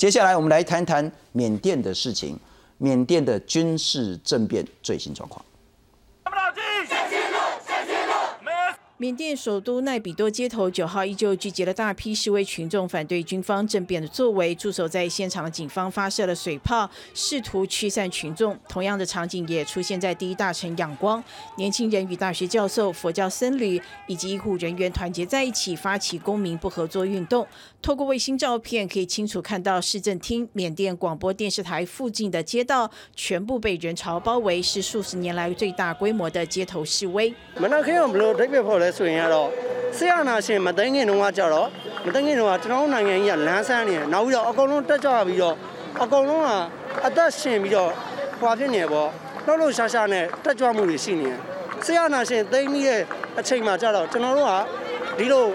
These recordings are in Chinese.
接下来我们来谈谈缅甸的事情，缅甸的军事政变最新状况。缅甸首都奈比多街头九号依旧聚集了大批示威群众，反对军方政变的作为。驻守在现场的警方发射了水炮，试图驱散群众。同样的场景也出现在第一大城仰光，年轻人与大学教授、佛教僧侣以及医护人员团结在一起，发起公民不合作运动。透过卫星照片，可以清楚看到市政厅、缅甸广播电视台附近的街道全部被人潮包围，是数十年来最大规模的街头示威。ဆိုရင်ကတော့ဆရာနာရှင်မသိငင်တုန်းကကြတော့မသိငင်တုန်းကကျွန်တော်တို့နိုင်ငံကြီးကလမ်းဆန်းနေနောက်ပြီးတော့အကုန်လုံးတက်ကြပြီးတော့အကုန်လုံးကအသက်ရှင်ပြီးတော့ဟွာဖြစ်နေပေါ့လှုပ်လှုပ်ရှားရှားနဲ့တက်ကြွမှုတွေရှိနေတယ်ဆရာနာရှင်သိပြီးတဲ့အချိန်မှာကြတော့ကျွန်တော်တို့ကဒီလို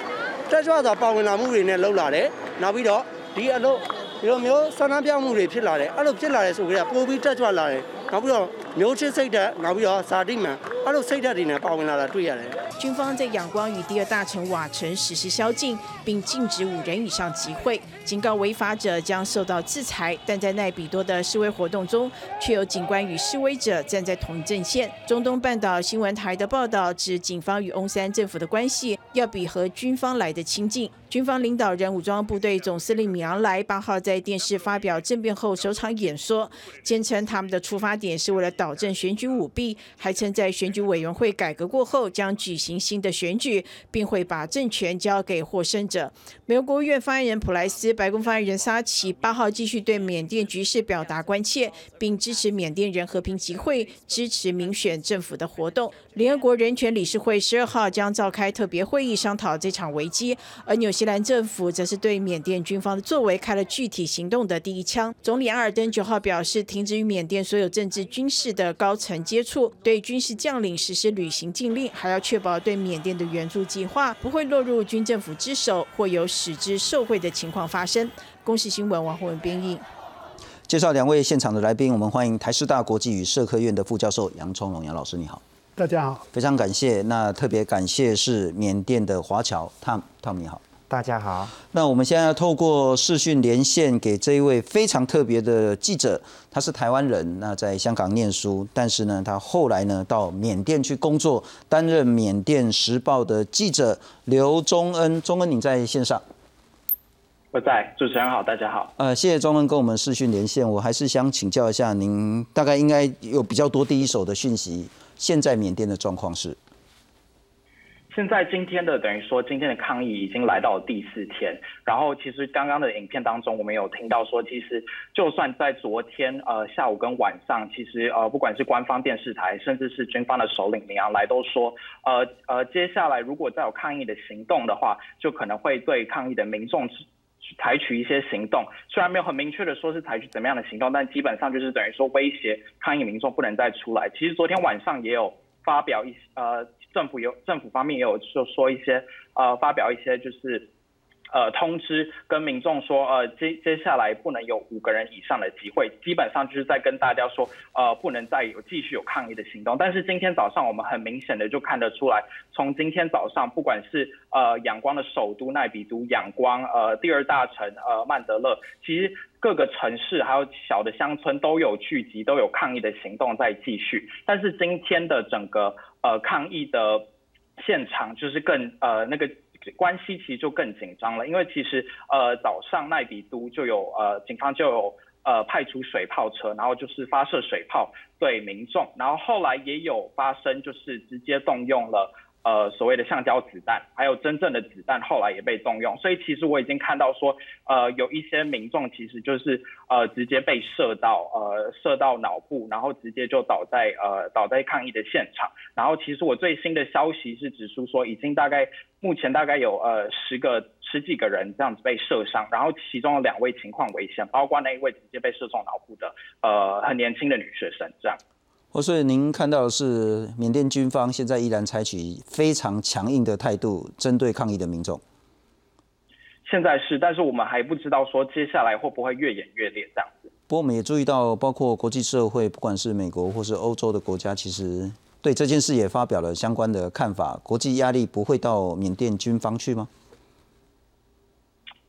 တက်ကြွစွာပါဝင်လာမှုတွေနဲ့လှုပ်လာတယ်နောက်ပြီးတော့ဒီအလုပ်ဒီလိုမျိုးဆန္ဒပြမှုတွေဖြစ်လာတယ်အဲ့လိုဖြစ်လာတယ်ဆိုကြတဲ့ပိုပြီးတက်ကြွလာတယ်နောက်ပြီးတော့မျိုးချစ်စိတ်ဓာတ်နောက်ပြီးတော့ဇာတိမှန်အဲ့လိုစိတ်ဓာတ်တွေနဲ့ပါဝင်လာတာတွေ့ရတယ် 军方在仰光与第二大城瓦城实施宵禁，并禁止五人以上集会，警告违法者将受到制裁。但在奈比多的示威活动中，却有警官与示威者站在同一阵线。中东半岛新闻台的报道指，警方与翁山政府的关系要比和军方来的亲近。军方领导人武装部队总司令米昂莱八号在电视发表政变后首场演说，坚称他们的出发点是为了导正选举舞弊，还称在选举委员会改革过后将举行新的选举，并会把政权交给获胜者。美国国务院发言人普莱斯、白宫发言人沙奇八号继续对缅甸局势表达关切，并支持缅甸人和平集会、支持民选政府的活动。联合国人权理事会十二号将召开特别会议，商讨这场危机。而纽西兰政府则是对缅甸军方的作为开了具体行动的第一枪。总理阿尔登九号表示，停止与缅甸所有政治军事的高层接触，对军事将领实施旅行禁令，还要确保对缅甸的援助计划不会落入军政府之手，或有使之受贿的情况发生。公视新闻王宏文编译。介绍两位现场的来宾，我们欢迎台师大国际与社科院的副教授杨聪龙杨老师，你好。大家好，非常感谢。那特别感谢是缅甸的华侨 Tom，Tom 你好。大家好。那我们现在要透过视讯连线给这一位非常特别的记者，他是台湾人，那在香港念书，但是呢，他后来呢到缅甸去工作，担任缅甸时报的记者刘忠恩。忠恩，你在线上？我在。主持人好，大家好。呃，谢谢忠恩跟我们视讯连线。我还是想请教一下您，大概应该有比较多第一手的讯息，现在缅甸的状况是？现在今天的等于说今天的抗议已经来到了第四天，然后其实刚刚的影片当中，我们有听到说，其实就算在昨天呃下午跟晚上，其实呃不管是官方电视台，甚至是军方的首领明昂来都说，呃呃接下来如果再有抗议的行动的话，就可能会对抗议的民众采取一些行动。虽然没有很明确的说是采取怎么样的行动，但基本上就是等于说威胁抗议民众不能再出来。其实昨天晚上也有发表一些呃。政府有政府方面也有说说一些呃发表一些就是呃通知跟民众说呃接接下来不能有五个人以上的集会，基本上就是在跟大家说呃不能再有继续有抗议的行动。但是今天早上我们很明显的就看得出来，从今天早上不管是呃仰光的首都奈比都、仰光呃第二大城呃曼德勒，其实。各个城市还有小的乡村都有聚集，都有抗议的行动在继续。但是今天的整个呃抗议的现场就是更呃那个关系其实就更紧张了，因为其实呃早上奈比都就有呃警方就有呃派出水炮车，然后就是发射水炮对民众，然后后来也有发生就是直接动用了。呃，所谓的橡胶子弹，还有真正的子弹，后来也被动用。所以其实我已经看到说，呃，有一些民众其实就是呃直接被射到，呃射到脑部，然后直接就倒在呃倒在抗议的现场。然后其实我最新的消息是指出说，已经大概目前大概有呃十个十几个人这样子被射伤，然后其中有两位情况危险，包括那一位直接被射中脑部的呃很年轻的女学生这样。所以您看到的是缅甸军方现在依然采取非常强硬的态度，针对抗议的民众。现在是，但是我们还不知道说接下来会不会越演越烈这样子。不过我们也注意到，包括国际社会，不管是美国或是欧洲的国家，其实对这件事也发表了相关的看法。国际压力不会到缅甸军方去吗？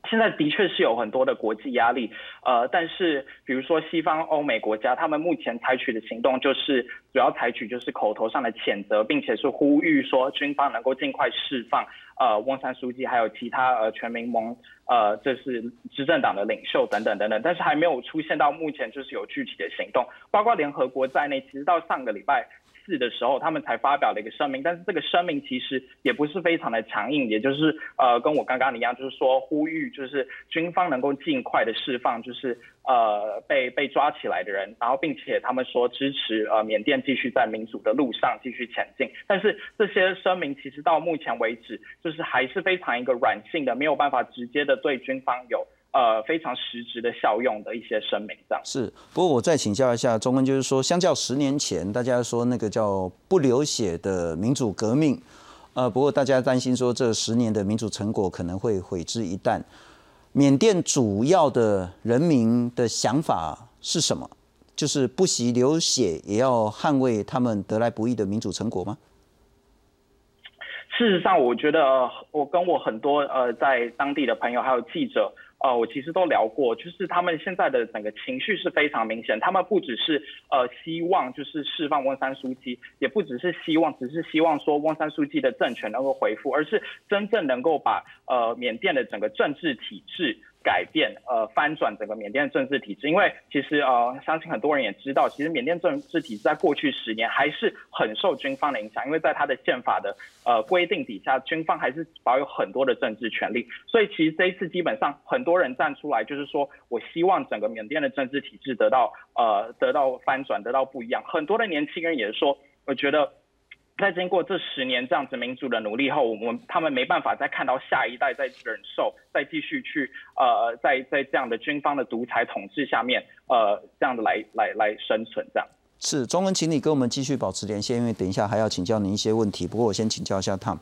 现在的确是有很多的国际压力，呃，但是比如说西方欧美国家，他们目前采取的行动就是主要采取就是口头上的谴责，并且是呼吁说军方能够尽快释放呃翁山书记还有其他呃全民盟呃这是执政党的领袖等等等等，但是还没有出现到目前就是有具体的行动，包括联合国在内，其实到上个礼拜。四的时候，他们才发表了一个声明，但是这个声明其实也不是非常的强硬，也就是呃跟我刚刚一样，就是说呼吁就是军方能够尽快的释放就是呃被被抓起来的人，然后并且他们说支持呃缅甸继续在民主的路上继续前进，但是这些声明其实到目前为止就是还是非常一个软性的，没有办法直接的对军方有。呃，非常实质的效用的一些声明，这样是。不过我再请教一下中文，就是说，相较十年前，大家说那个叫不流血的民主革命，呃，不过大家担心说这十年的民主成果可能会毁之一旦。缅甸主要的人民的想法是什么？就是不惜流血也要捍卫他们得来不易的民主成果吗？事实上，我觉得我跟我很多呃在当地的朋友还有记者。呃，我其实都聊过，就是他们现在的整个情绪是非常明显，他们不只是呃希望就是释放翁山书记，也不只是希望，只是希望说翁山书记的政权能够恢复，而是真正能够把呃缅甸的整个政治体制。改变呃翻转整个缅甸的政治体制，因为其实呃相信很多人也知道，其实缅甸政治体制在过去十年还是很受军方的影响，因为在他的宪法的呃规定底下，军方还是保有很多的政治权利，所以其实这一次基本上很多人站出来，就是说我希望整个缅甸的政治体制得到呃得到翻转，得到不一样。很多的年轻人也说，我觉得。在经过这十年这样子民主的努力后，我们他们没办法再看到下一代在忍受，再继续去呃，在在这样的军方的独裁统治下面，呃，这样的来来来生存这样。是，中文，请你跟我们继续保持连线，因为等一下还要请教您一些问题。不过我先请教一下 Tom，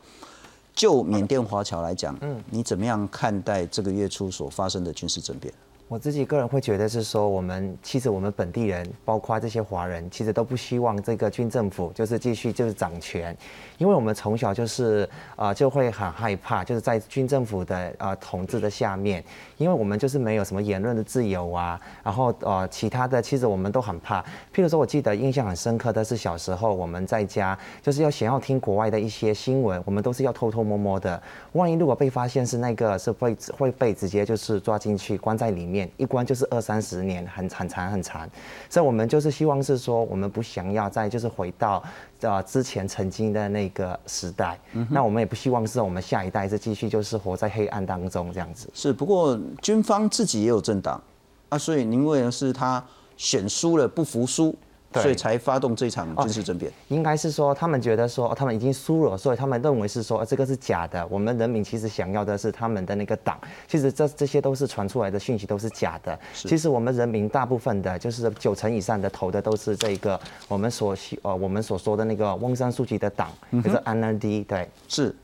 就缅甸华侨来讲，嗯，你怎么样看待这个月初所发生的军事政变？我自己个人会觉得是说，我们其实我们本地人，包括这些华人，其实都不希望这个军政府就是继续就是掌权，因为我们从小就是啊就会很害怕，就是在军政府的啊统治的下面，因为我们就是没有什么言论的自由啊，然后呃其他的其实我们都很怕。譬如说，我记得印象很深刻的是小时候我们在家就是要想要听国外的一些新闻，我们都是要偷偷摸摸的，万一如果被发现是那个是会会被直接就是抓进去关在里面。一关就是二三十年，很很长很长，所以我们就是希望是说，我们不想要再就是回到呃之前曾经的那个时代，那我们也不希望是我们下一代是继续就是活在黑暗当中这样子。是，不过军方自己也有政党啊，所以您为的是他选输了不服输。所以才发动这场军事政变，应该是说他们觉得说他们已经输了，所以他们认为是说这个是假的。我们人民其实想要的是他们的那个党，其实这这些都是传出来的讯息都是假的。其实我们人民大部分的，就是九成以上的投的都是这个我们所呃我们所说的那个翁山书记的党，就是 NLD。对，是。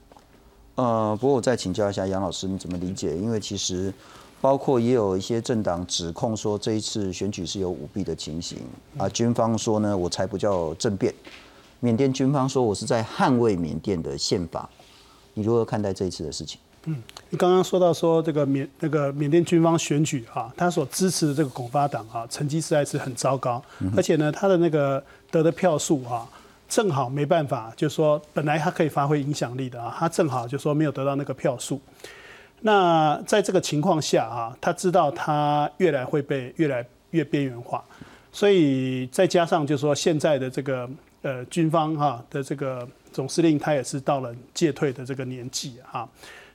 呃，不过我再请教一下杨老师，你怎么理解？因为其实。包括也有一些政党指控说这一次选举是有舞弊的情形啊，军方说呢，我才不叫政变。缅甸军方说我是在捍卫缅甸的宪法。你如何看待这一次的事情？嗯，你刚刚说到说这个缅那个缅甸军方选举啊，他所支持的这个拱发党啊，成绩实在是很糟糕，而且呢，他的那个得的票数啊，正好没办法，就是说本来他可以发挥影响力的啊，他正好就说没有得到那个票数。那在这个情况下啊，他知道他越来会被越来越边缘化，所以再加上就是说现在的这个呃军方哈的这个总司令他也是到了戒退的这个年纪哈，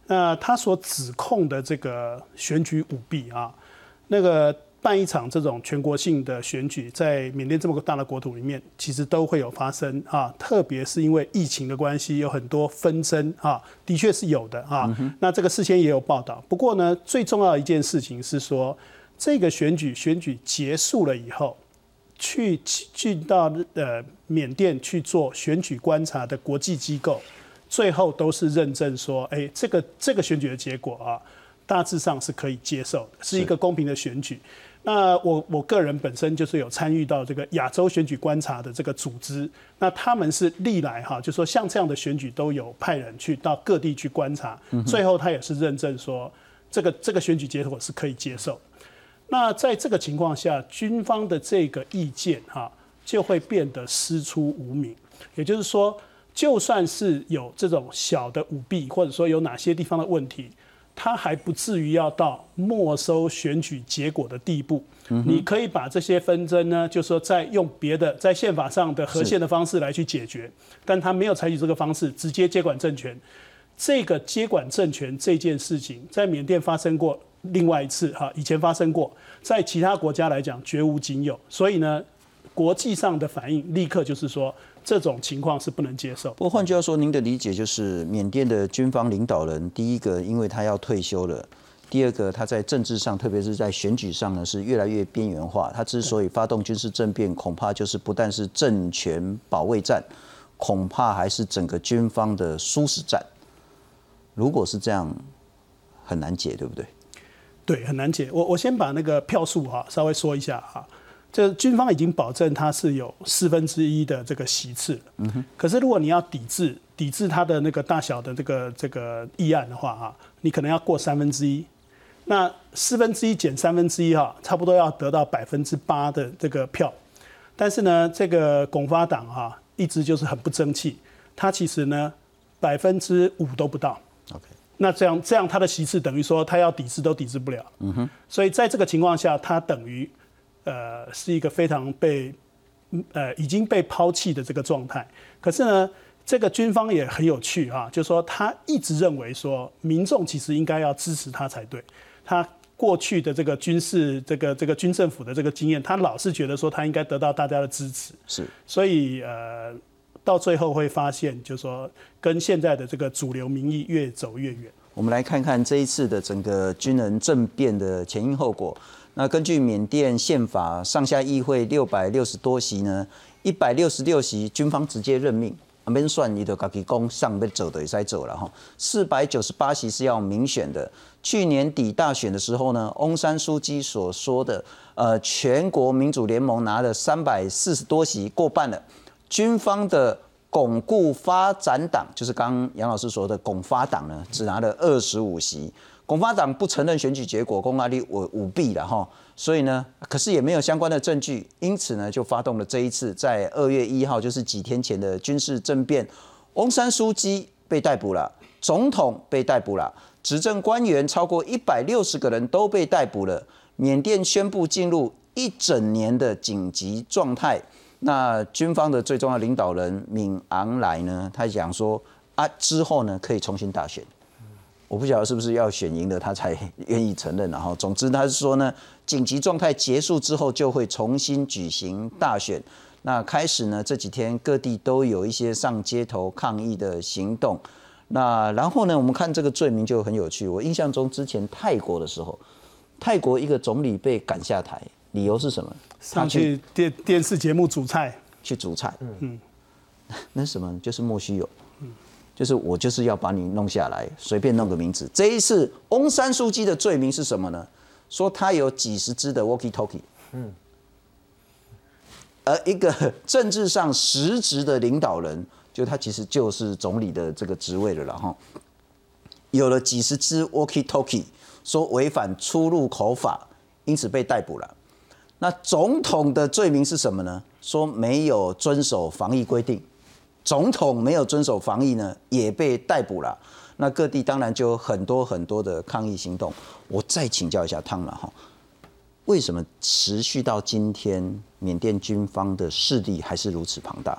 那他所指控的这个选举舞弊啊，那个。办一场这种全国性的选举，在缅甸这么个大的国土里面，其实都会有发生啊。特别是因为疫情的关系，有很多纷争啊，的确是有的啊。那这个事先也有报道。不过呢，最重要的一件事情是说，这个选举选举结束了以后，去去到呃缅甸去做选举观察的国际机构，最后都是认证说，哎，这个这个选举的结果啊，大致上是可以接受的，是一个公平的选举。那我我个人本身就是有参与到这个亚洲选举观察的这个组织，那他们是历来哈，就说像这样的选举都有派人去到各地去观察，最后他也是认证说，这个这个选举结果是可以接受。那在这个情况下，军方的这个意见哈就会变得师出无名。也就是说，就算是有这种小的舞弊，或者说有哪些地方的问题，他还不至于要到没收选举结果的地步。你可以把这些纷争呢，就说再用别的在宪法上的和宪的方式来去解决，但他没有采取这个方式，直接接管政权。这个接管政权这件事情，在缅甸发生过另外一次哈，以前发生过，在其他国家来讲绝无仅有。所以呢，国际上的反应立刻就是说，这种情况是不能接受。不过换句话说，您的理解就是缅甸的军方领导人，第一个因为他要退休了。第二个，他在政治上，特别是在选举上呢，是越来越边缘化。他之所以发动军事政变，恐怕就是不但是政权保卫战，恐怕还是整个军方的殊死战。如果是这样，很难解，对不对？对，很难解。我我先把那个票数哈稍微说一下哈。这军方已经保证他是有四分之一的这个席次嗯哼。可是如果你要抵制抵制他的那个大小的这个这个议案的话啊，你可能要过三分之一。那四分之一减三分之一哈，差不多要得到百分之八的这个票，但是呢，这个拱发党哈一直就是很不争气，他其实呢百分之五都不到。OK，那这样这样他的席次等于说他要抵制都抵制不了。嗯哼，所以在这个情况下，他等于呃是一个非常被呃已经被抛弃的这个状态。可是呢，这个军方也很有趣啊，就是说他一直认为说民众其实应该要支持他才对。他过去的这个军事、这个这个军政府的这个经验，他老是觉得说他应该得到大家的支持，是，所以呃，到最后会发现，就是说跟现在的这个主流民意越走越远。我们来看看这一次的整个军人政变的前因后果。那根据缅甸宪法，上下议会六百六十多席呢，一百六十六席军方直接任命。没算你的，自己讲上被走的也在走了哈。四百九十八席是要民选的。去年底大选的时候呢，翁山书记所说的，呃，全国民主联盟拿了三百四十多席，过半了。军方的巩固发展党，就是刚杨老师说的巩发党呢，只拿了二十五席。巩发党不承认选举结果，公安力舞舞弊了哈。所以呢，可是也没有相关的证据，因此呢，就发动了这一次在二月一号，就是几天前的军事政变。翁山书记被逮捕了，总统被逮捕了，执政官员超过一百六十个人都被逮捕了。缅甸宣布进入一整年的紧急状态。那军方的最重要领导人敏昂莱呢，他讲说啊，之后呢可以重新大选。我不晓得是不是要选赢了他才愿意承认，然后总之他是说呢，紧急状态结束之后就会重新举行大选。那开始呢这几天各地都有一些上街头抗议的行动。那然后呢我们看这个罪名就很有趣。我印象中之前泰国的时候，泰国一个总理被赶下台，理由是什么？上去电电视节目煮菜，去煮菜。嗯，那什么就是莫须有。就是我就是要把你弄下来，随便弄个名字。这一次翁山书记的罪名是什么呢？说他有几十只的 walkie talkie，嗯，而一个政治上实职的领导人，就他其实就是总理的这个职位了，然后有了几十只 walkie talkie，说违反出入口法，因此被逮捕了。那总统的罪名是什么呢？说没有遵守防疫规定。总统没有遵守防疫呢，也被逮捕了。那各地当然就有很多很多的抗议行动。我再请教一下汤了哈，为什么持续到今天，缅甸军方的势力还是如此庞大？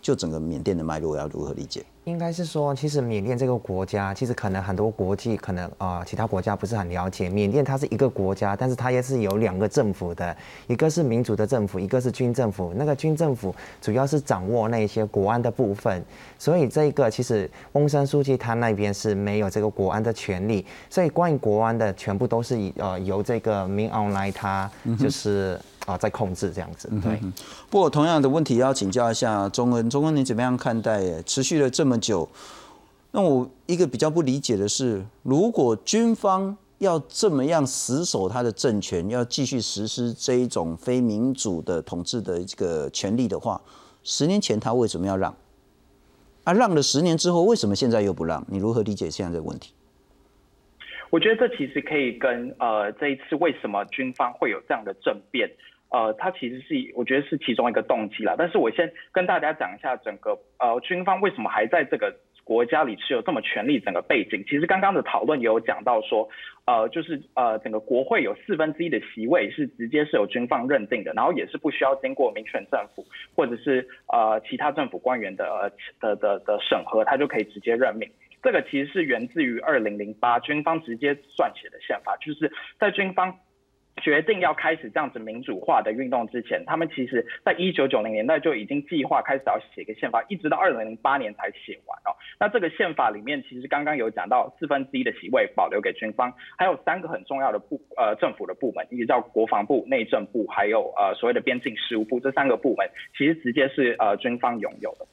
就整个缅甸的脉络要如何理解？应该是说，其实缅甸这个国家，其实可能很多国际可能啊，其他国家不是很了解。缅甸它是一个国家，但是它也是有两个政府的，一个是民主的政府，一个是军政府。那个军政府主要是掌握那些国安的部分，所以这个其实翁山书记他那边是没有这个国安的权利，所以关于国安的全部都是以呃由这个民昂来他就是。啊，在控制这样子，对。不过同样的问题要请教一下钟恩，钟恩你怎么样看待？持续了这么么久，那我一个比较不理解的是，如果军方要这么样死守他的政权，要继续实施这一种非民主的统治的这个权利的话，十年前他为什么要让？啊，让了十年之后，为什么现在又不让？你如何理解现在这个问题？我觉得这其实可以跟呃这一次为什么军方会有这样的政变，呃，它其实是我觉得是其中一个动机啦。但是我先跟大家讲一下整个呃军方为什么还在这个。国家里持有这么权力，整个背景其实刚刚的讨论也有讲到说，呃，就是呃，整个国会有四分之一的席位是直接是由军方认定的，然后也是不需要经过民选政府或者是呃其他政府官员的呃的的的审核，他就可以直接任命。这个其实是源自于二零零八军方直接撰写的宪法，就是在军方。决定要开始这样子民主化的运动之前，他们其实在一九九零年代就已经计划开始要写一个宪法，一直到二零零八年才写完哦。那这个宪法里面其实刚刚有讲到四分之一的席位保留给军方，还有三个很重要的部呃政府的部门，一个叫国防部、内政部，还有呃所谓的边境事务部，这三个部门其实直接是呃军方拥有的。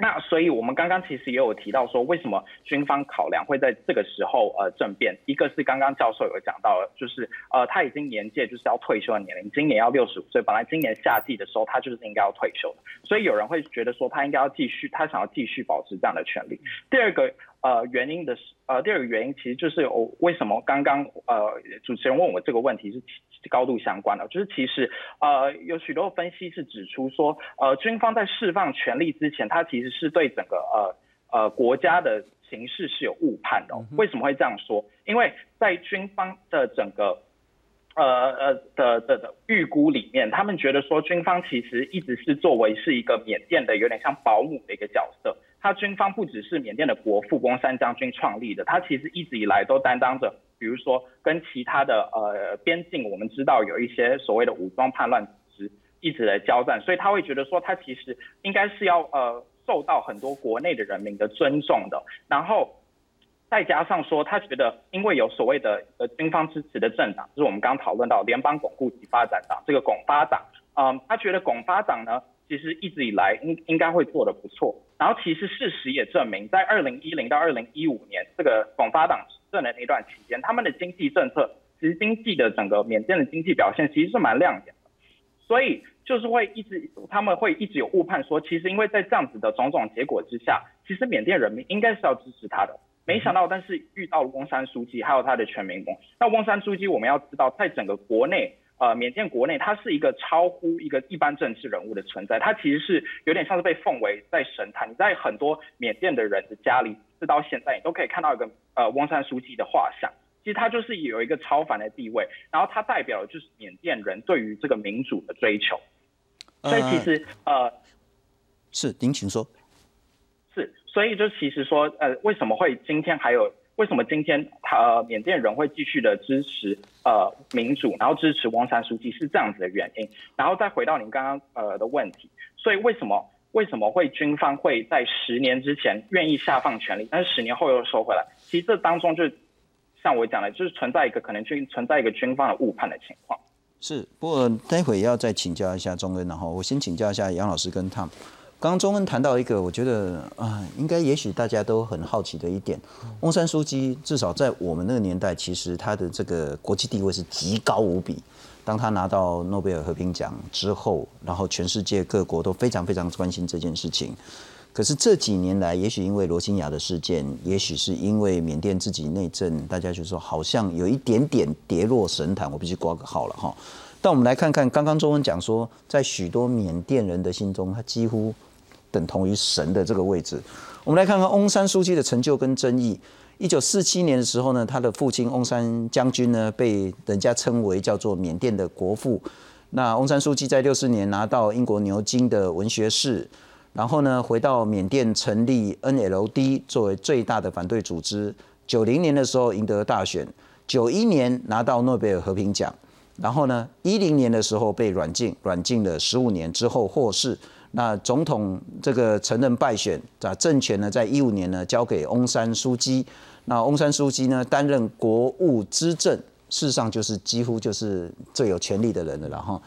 那所以，我们刚刚其实也有提到说，为什么军方考量会在这个时候呃政变？一个是刚刚教授有讲到了，就是呃他已经年届就是要退休的年龄，今年要六十五岁，本来今年夏季的时候他就是应该要退休的，所以有人会觉得说他应该要继续，他想要继续保持这样的权利。第二个。呃，原因的是，呃，第二个原因其实就是我为什么刚刚呃主持人问我这个问题是高度相关的，就是其实呃有许多分析是指出说，呃军方在释放权力之前，他其实是对整个呃呃国家的形势是有误判的。为什么会这样说？因为在军方的整个呃呃的的的预估里面，他们觉得说军方其实一直是作为是一个缅甸的有点像保姆的一个角色。他军方不只是缅甸的国父翁山将军创立的，他其实一直以来都担当着，比如说跟其他的呃边境，我们知道有一些所谓的武装叛乱组织一直在交战，所以他会觉得说他其实应该是要呃受到很多国内的人民的尊重的，然后再加上说他觉得因为有所谓的呃军方支持的政党，就是我们刚讨论到联邦巩固及发展党这个巩发党，嗯，他觉得巩发党呢。其实一直以来应应该会做得不错，然后其实事实也证明，在二零一零到二零一五年这个巩发党政的那段期间，他们的经济政策，其实经济的整个缅甸的经济表现其实是蛮亮眼的，所以就是会一直他们会一直有误判说，其实因为在这样子的种种结果之下，其实缅甸人民应该是要支持他的，没想到但是遇到了翁山书记还有他的全民盟，那翁山书记我们要知道，在整个国内。呃，缅甸国内它是一个超乎一个一般政治人物的存在，它其实是有点像是被奉为在神坛。你在很多缅甸的人的家里，直到现在你都可以看到一个呃翁山书记的画像。其实他就是有一个超凡的地位，然后他代表的就是缅甸人对于这个民主的追求。所以其实呃，是您请说。是，所以就其实说呃，为什么会今天还有？为什么今天他呃缅甸人会继续的支持呃民主，然后支持翁山书记是这样子的原因，然后再回到您刚刚呃的问题，所以为什么为什么会军方会在十年之前愿意下放权力，但是十年后又收回来？其实这当中就像我讲的，就是存在一个可能军存在一个军方的误判的情况。是，不过待会要再请教一下钟恩，然后我先请教一下杨老师跟他。刚刚钟恩谈到一个，我觉得啊，应该也许大家都很好奇的一点，翁山书记至少在我们那个年代，其实他的这个国际地位是极高无比。当他拿到诺贝尔和平奖之后，然后全世界各国都非常非常关心这件事情。可是这几年来，也许因为罗兴亚的事件，也许是因为缅甸自己内政，大家就说好像有一点点跌落神坛。我必须挂个号了哈。但我们来看看，刚刚钟恩讲说，在许多缅甸人的心中，他几乎。等同于神的这个位置，我们来看看翁山书记的成就跟争议。一九四七年的时候呢，他的父亲翁山将军呢，被人家称为叫做缅甸的国父。那翁山书记在六四年拿到英国牛津的文学士，然后呢，回到缅甸成立 NLD 作为最大的反对组织。九零年的时候赢得大选，九一年拿到诺贝尔和平奖，然后呢，一零年的时候被软禁，软禁了十五年之后获释。那总统这个承认败选，啊，政权呢，在一五年呢交给翁山书记。那翁山书记呢担任国务资政，事实上就是几乎就是最有权力的人了了哈。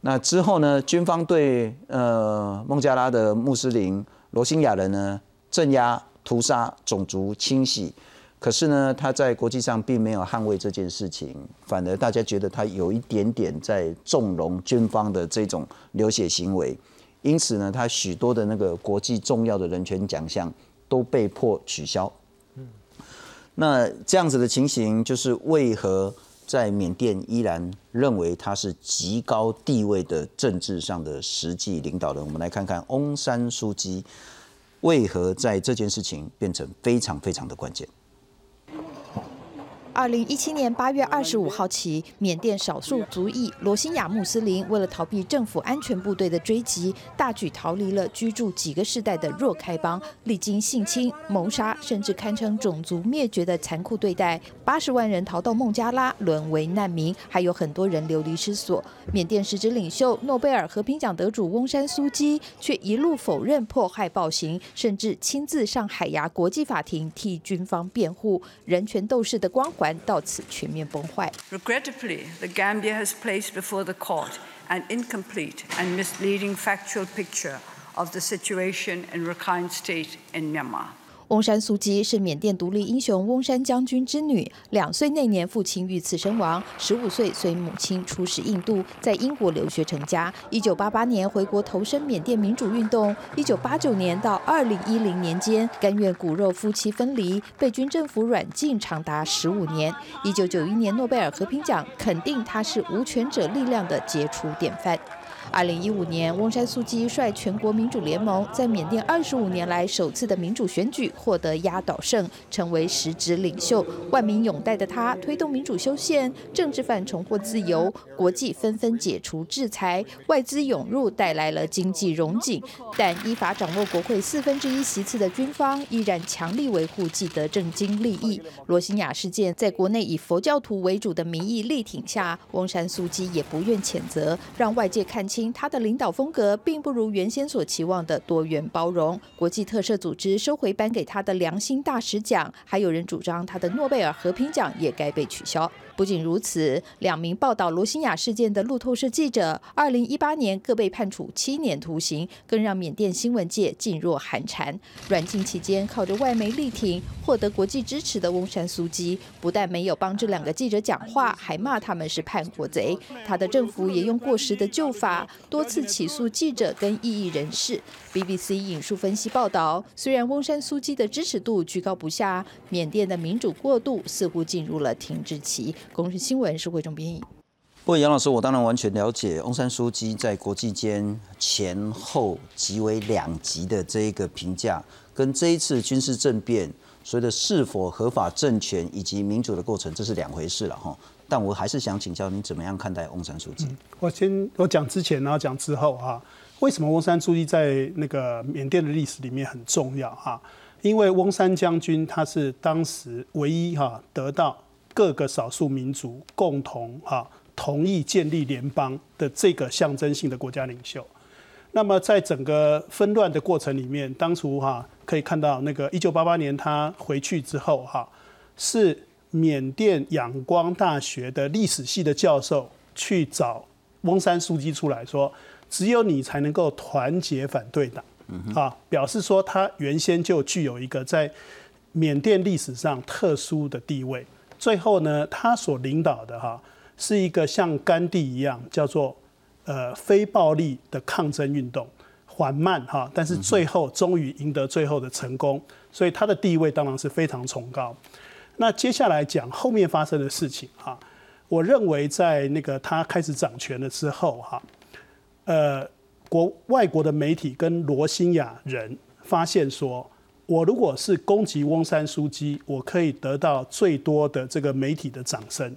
那之后呢，军方对呃孟加拉的穆斯林罗兴亚人呢镇压、屠杀、种族清洗，可是呢，他在国际上并没有捍卫这件事情，反而大家觉得他有一点点在纵容军方的这种流血行为。因此呢，他许多的那个国际重要的人权奖项都被迫取消。嗯那这样子的情形，就是为何在缅甸依然认为他是极高地位的政治上的实际领导人？我们来看看翁山书记为何在这件事情变成非常非常的关键。二零一七年八月二十五号起，缅甸少数族裔罗兴亚穆斯林为了逃避政府安全部队的追击，大举逃离了居住几个世代的若开邦，历经性侵、谋杀，甚至堪称种族灭绝的残酷对待。八十万人逃到孟加拉，沦为难民，还有很多人流离失所。缅甸实职领袖、诺贝尔和平奖得主翁山苏基却一路否认迫害暴行，甚至亲自上海牙国际法庭替军方辩护，人权斗士的光环。到此全面崩坏。Regrettably, the Gambia has placed before the court an incomplete and misleading factual picture of the situation in Rakhine State in Myanmar. 翁山苏姬是缅甸独立英雄翁山将军之女，两岁那年父亲遇刺身亡，十五岁随母亲出使印度，在英国留学成家。一九八八年回国投身缅甸民主运动，一九八九年到二零一零年间，甘愿骨肉夫妻分离，被军政府软禁长达十五年。一九九一年诺贝尔和平奖肯定他是无权者力量的杰出典范。二零一五年，翁山苏姬率全国民主联盟在缅甸二十五年来首次的民主选举获得压倒胜，成为实职领袖。万民拥戴的他，推动民主修宪，政治犯重获自由，国际纷纷解除制裁，外资涌入带来了经济荣景。但依法掌握国会四分之一席次的军方，依然强力维护既得政经利益。罗兴亚事件在国内以佛教徒为主的民意力挺下，翁山苏姬也不愿谴责，让外界看清。他的领导风格并不如原先所期望的多元包容。国际特赦组织收回颁给他的良心大使奖，还有人主张他的诺贝尔和平奖也该被取消。不仅如此，两名报道罗兴亚事件的路透社记者，二零一八年各被判处七年徒刑，更让缅甸新闻界噤若寒蝉。软禁期间，靠着外媒力挺获得国际支持的翁山苏基，不但没有帮这两个记者讲话，还骂他们是叛国贼。他的政府也用过时的旧法，多次起诉记者跟异议人士。BBC 引述分析报道，虽然翁山苏基的支持度居高不下，缅甸的民主过渡似乎进入了停滞期。公视新闻是汇中编译。不过杨老师，我当然完全了解翁山书记在国际间前后极为两极的这一个评价，跟这一次军事政变所谓的是否合法政权以及民主的过程，这是两回事了哈。但我还是想请教你，怎么样看待翁山书记？我先我讲之前，然后讲之后哈。为什么翁山书记在那个缅甸的历史里面很重要哈？因为翁山将军他是当时唯一哈得到。各个少数民族共同哈同意建立联邦的这个象征性的国家领袖，那么在整个纷乱的过程里面，当初哈可以看到那个一九八八年他回去之后哈，是缅甸仰光大学的历史系的教授去找翁山书记出来说，只有你才能够团结反对党，啊，表示说他原先就具有一个在缅甸历史上特殊的地位。最后呢，他所领导的哈是一个像甘地一样叫做呃非暴力的抗争运动，缓慢哈，但是最后终于赢得最后的成功，所以他的地位当然是非常崇高。那接下来讲后面发生的事情哈，我认为在那个他开始掌权了之后哈，呃，国外国的媒体跟罗兴亚人发现说。我如果是攻击翁山书记，我可以得到最多的这个媒体的掌声，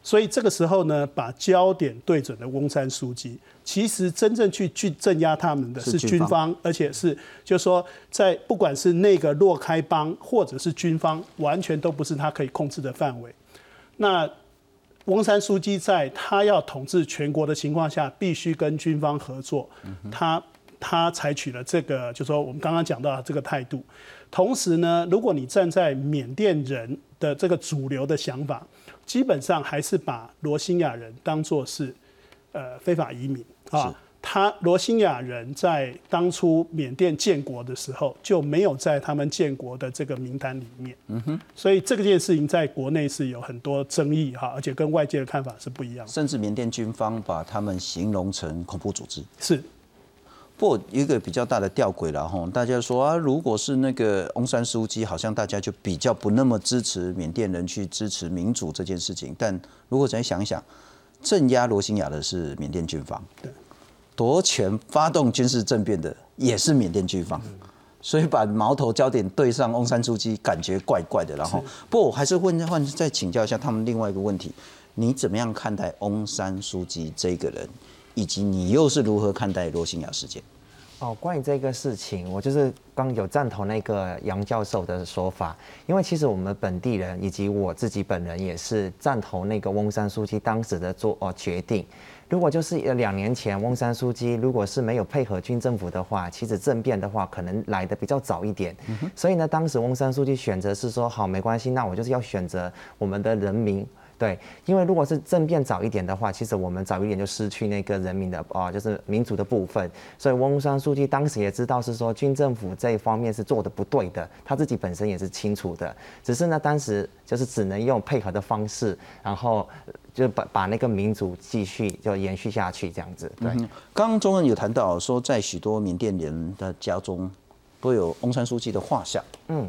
所以这个时候呢，把焦点对准了翁山书记。其实真正去去镇压他们的是军方，而且是就说在不管是那个洛开邦或者是军方，完全都不是他可以控制的范围。那翁山书记在他要统治全国的情况下，必须跟军方合作。他。他采取了这个，就说我们刚刚讲到这个态度。同时呢，如果你站在缅甸人的这个主流的想法，基本上还是把罗兴亚人当作是呃非法移民啊。他罗兴亚人在当初缅甸建国的时候就没有在他们建国的这个名单里面。嗯哼。所以这件事情在国内是有很多争议哈，而且跟外界的看法是不一样的。甚至缅甸军方把他们形容成恐怖组织。是。不过一个比较大的吊诡了哈，大家说啊，如果是那个翁山书记，好像大家就比较不那么支持缅甸人去支持民主这件事情。但如果再想一想，镇压罗兴亚的是缅甸军方，对，夺权发动军事政变的也是缅甸军方，所以把矛头焦点对上翁山书记，感觉怪怪的。然后，不过我还是问换再请教一下他们另外一个问题，你怎么样看待翁山书记这个人，以及你又是如何看待罗兴亚事件？哦，关于这个事情，我就是刚有赞同那个杨教授的说法，因为其实我们本地人以及我自己本人也是赞同那个翁山书记当时的做哦决定。如果就是两年前翁山书记如果是没有配合军政府的话，其实政变的话可能来的比较早一点。所以呢，当时翁山书记选择是说好没关系，那我就是要选择我们的人民。对，因为如果是政变早一点的话，其实我们早一点就失去那个人民的啊，就是民主的部分。所以翁山书记当时也知道是说军政府这一方面是做的不对的，他自己本身也是清楚的。只是呢，当时就是只能用配合的方式，然后就把把那个民主继续就延续下去这样子。对，刚刚中文有谈到说，在许多缅甸人的家中都有翁山书记的画像。嗯。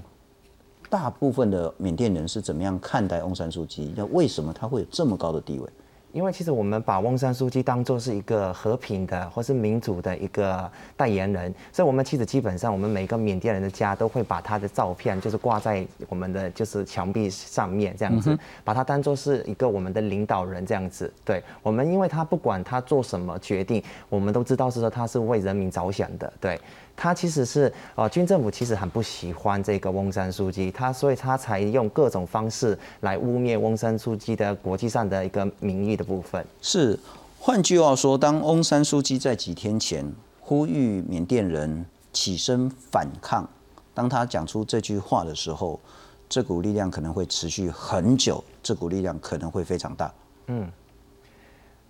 大部分的缅甸人是怎么样看待翁山书记？那为什么他会有这么高的地位？因为其实我们把翁山书记当做是一个和平的或是民主的一个代言人，所以我们其实基本上我们每个缅甸人的家都会把他的照片就是挂在我们的就是墙壁上面这样子，把他当做是一个我们的领导人这样子。对我们，因为他不管他做什么决定，我们都知道是说他是为人民着想的。对。他其实是呃，军政府其实很不喜欢这个翁山书记，他所以他才用各种方式来污蔑翁山书记的国际上的一个名誉的部分。是，换句话说，当翁山书记在几天前呼吁缅甸人起身反抗，当他讲出这句话的时候，这股力量可能会持续很久，这股力量可能会非常大。嗯。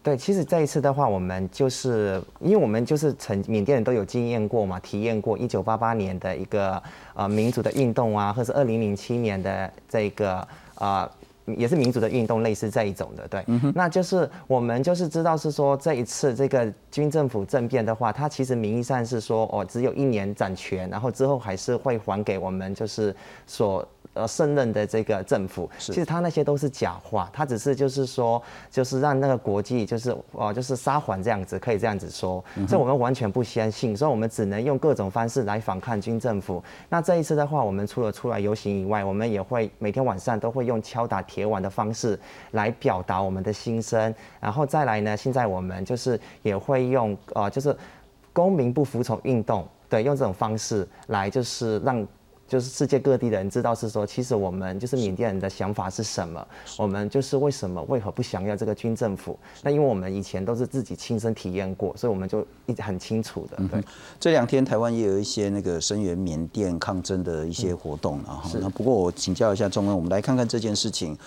对，其实这一次的话，我们就是因为我们就是曾缅甸人都有经验过嘛，体验过一九八八年的一个呃民族的运动啊，或是二零零七年的这个啊也是民主的运动，类似这一种的，对，那就是我们就是知道是说这一次这个军政府政变的话，它其实名义上是说哦只有一年掌权，然后之后还是会还给我们就是所。呃，胜任的这个政府，其实他那些都是假话，他只是就是说，就是让那个国际就是哦，就是撒谎这样子，可以这样子说，所以我们完全不相信，所以我们只能用各种方式来反抗军政府。那这一次的话，我们除了出来游行以外，我们也会每天晚上都会用敲打铁碗的方式来表达我们的心声，然后再来呢，现在我们就是也会用呃，就是公民不服从运动，对，用这种方式来就是让。就是世界各地的人知道是说，其实我们就是缅甸人的想法是什么，我们就是为什么为何不想要这个军政府？那因为我们以前都是自己亲身体验过，所以我们就一直很清楚的。对，这两天台湾也有一些那个声援缅甸抗争的一些活动啊。那不过我请教一下中恩，我们来看看这件事情。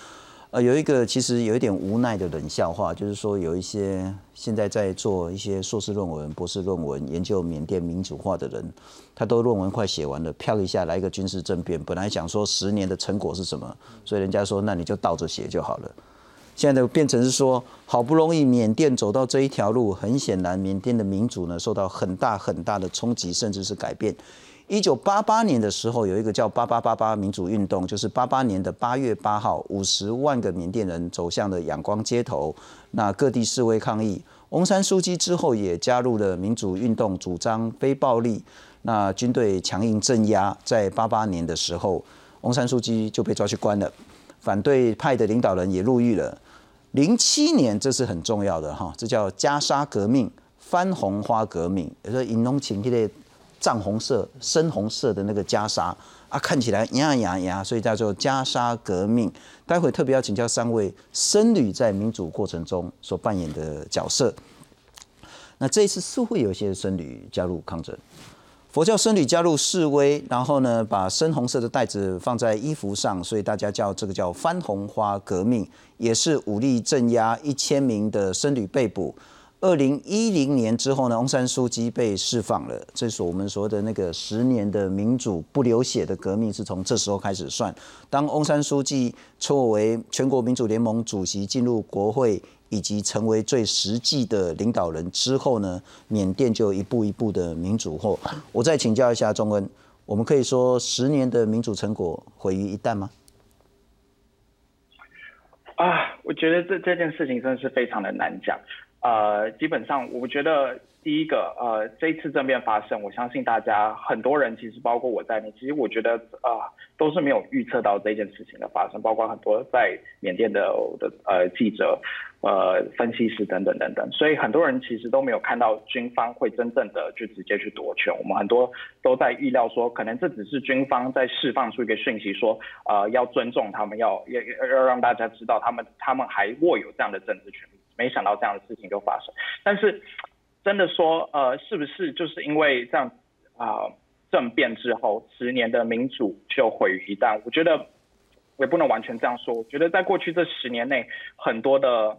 呃，有一个其实有一点无奈的冷笑话，就是说有一些现在在做一些硕士论文、博士论文研究缅甸民主化的人，他都论文快写完了，飘一下来一个军事政变，本来想说十年的成果是什么，所以人家说那你就倒着写就好了。现在变成是说，好不容易缅甸走到这一条路，很显然缅甸的民主呢受到很大很大的冲击，甚至是改变。一九八八年的时候，有一个叫“八八八八”民主运动，就是八八年的八月八号，五十万个缅甸人走向了仰光街头，那各地示威抗议。翁山书记之后也加入了民主运动，主张非暴力。那军队强硬镇压，在八八年的时候，翁山书记就被抓去关了，反对派的领导人也入狱了。零七年，这是很重要的哈，这叫加沙革命、番红花革命，也说引农情的。藏红色、深红色的那个袈裟啊，看起来呀呀呀，所以叫做袈裟革命。待会特别要请教三位僧侣在民主过程中所扮演的角色。那这一次似乎有一些僧侣加入抗争，佛教僧侣加入示威，然后呢，把深红色的袋子放在衣服上，所以大家叫这个叫番红花革命，也是武力镇压一千名的僧侣被捕。二零一零年之后呢，翁山书记被释放了。这是我们说的那个十年的民主不流血的革命，是从这时候开始算。当翁山书记作为全国民主联盟主席进入国会以及成为最实际的领导人之后呢，缅甸就一步一步的民主化。我再请教一下钟恩，我们可以说十年的民主成果毁于一旦吗？啊，我觉得这这件事情真的是非常的难讲。呃，基本上我觉得第一个，呃，这次政变发生，我相信大家很多人其实包括我在内，其实我觉得呃都是没有预测到这件事情的发生，包括很多在缅甸的的呃记者。呃，分析师等等等等，所以很多人其实都没有看到军方会真正的就直接去夺权。我们很多都在预料说，可能这只是军方在释放出一个讯息，说呃要尊重他们，要要要让大家知道他们他们还握有这样的政治权利。没想到这样的事情就发生。但是真的说，呃，是不是就是因为这样啊政变之后十年的民主就毁于一旦？我觉得也不能完全这样说。我觉得在过去这十年内，很多的。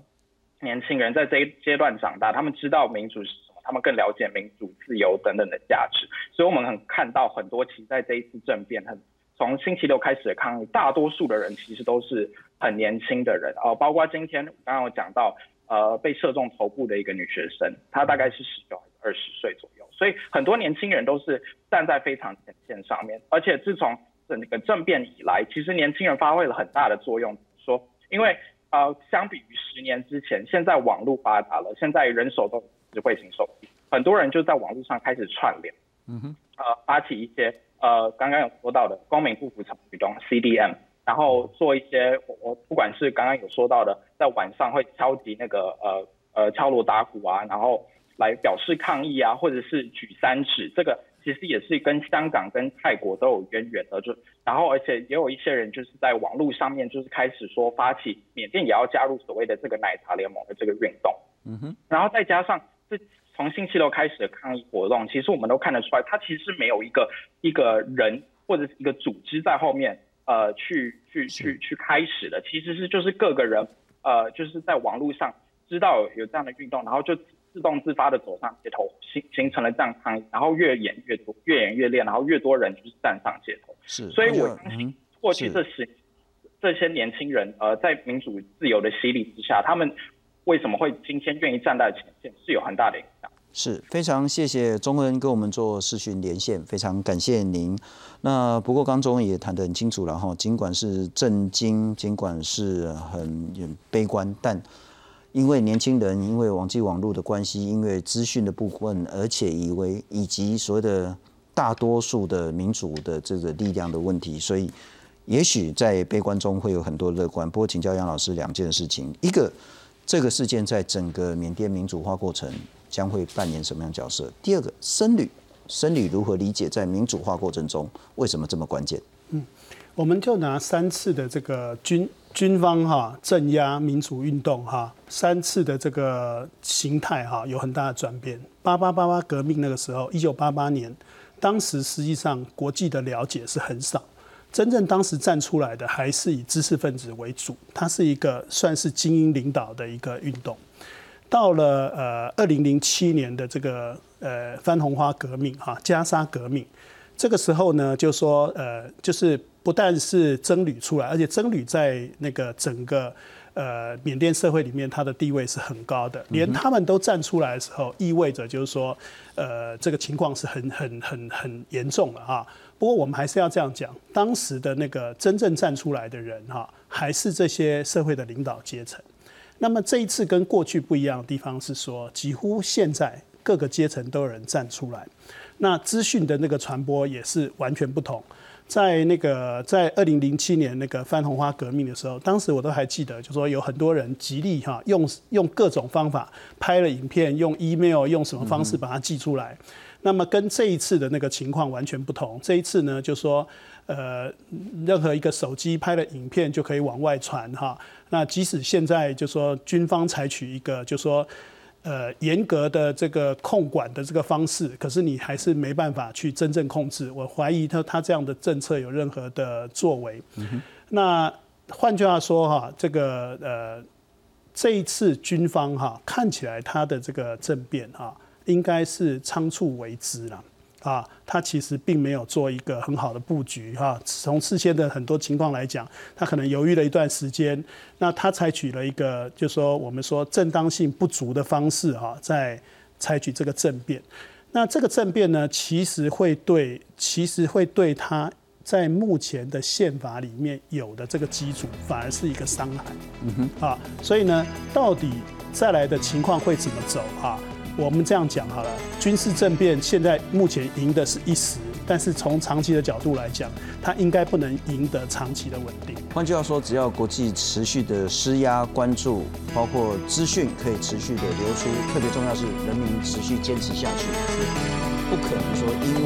年轻人在这一阶段长大，他们知道民主是什么，他们更了解民主、自由等等的价值。所以，我们很看到很多，其实在这一次政变，很从星期六开始的抗议，大多数的人其实都是很年轻的人哦，包括今天刚刚有讲到，呃，被射中头部的一个女学生，她大概是十九、二十岁左右。所以，很多年轻人都是站在非常前线上面。而且，自从整个政变以来，其实年轻人发挥了很大的作用。说，因为呃，相比于十年之前，现在网络发达了，现在人手都智慧型手机，很多人就在网络上开始串联，嗯哼，呃，发起一些呃刚刚有说到的公民不服从举动 CDM，然后做一些我我不管是刚刚有说到的，在晚上会敲击那个呃呃敲锣打鼓啊，然后来表示抗议啊，或者是举三尺这个。其实也是跟香港、跟泰国都有渊源的，就然后而且也有一些人就是在网络上面就是开始说发起缅甸也要加入所谓的这个奶茶联盟的这个运动，嗯哼，然后再加上这从星期六开始的抗议活动，其实我们都看得出来，它其实是没有一个一个人或者是一个组织在后面呃去去去去开始的，其实是就是各个人呃就是在网络上知道有这样的运动，然后就。自动自发的走上街头，形形成了这样抗议，然后越演越多，越演越烈，然后越多人就是站上街头。是，所以我相信过去这十这些年轻人，呃，在民主自由的洗礼之下，他们为什么会今天愿意站在前线，是有很大的影响。是非常谢谢钟恩跟我们做视讯连线，非常感谢您。那不过刚中也谈得很清楚了哈，尽管是震惊，尽管是很悲观，但。因为年轻人因为网际网络的关系，因为资讯的部分，而且以为以及所谓的大多数的民主的这个力量的问题，所以也许在悲观中会有很多乐观。不过请教杨老师两件事情：一个，这个事件在整个缅甸民主化过程将会扮演什么样角色？第二个，僧侣，僧侣如何理解在民主化过程中为什么这么关键？嗯，我们就拿三次的这个军。军方哈镇压民主运动哈三次的这个形态哈有很大的转变。八八八八革命那个时候，一九八八年，当时实际上国际的了解是很少，真正当时站出来的还是以知识分子为主，它是一个算是精英领导的一个运动。到了呃二零零七年的这个呃番红花革命哈加沙革命，这个时候呢就说呃就是。不但是僧侣出来，而且僧侣在那个整个呃缅甸社会里面，他的地位是很高的。连他们都站出来的时候，意味着就是说，呃，这个情况是很很很很严重了哈。不过我们还是要这样讲，当时的那个真正站出来的人哈，还是这些社会的领导阶层。那么这一次跟过去不一样的地方是说，几乎现在各个阶层都有人站出来，那资讯的那个传播也是完全不同。在那个在二零零七年那个番红花革命的时候，当时我都还记得，就说有很多人极力哈用用各种方法拍了影片，用 email 用什么方式把它寄出来。那么跟这一次的那个情况完全不同。这一次呢，就说呃任何一个手机拍的影片就可以往外传哈。那即使现在就说军方采取一个就说。呃，严格的这个控管的这个方式，可是你还是没办法去真正控制。我怀疑他他这样的政策有任何的作为。那换句话说哈，这个呃这一次军方哈看起来他的这个政变哈，应该是仓促为之了。啊，他其实并没有做一个很好的布局哈。从事先的很多情况来讲，他可能犹豫了一段时间，那他采取了一个，就说我们说正当性不足的方式哈，在采取这个政变。那这个政变呢，其实会对，其实会对他在目前的宪法里面有的这个基础，反而是一个伤害。嗯哼，啊，所以呢，到底再来的情况会怎么走啊？我们这样讲好了，军事政变现在目前赢的是一时，但是从长期的角度来讲，它应该不能赢得长期的稳定。换句话说，只要国际持续的施压关注，包括资讯可以持续的流出，特别重要是人民持续坚持下去，不可能说因为。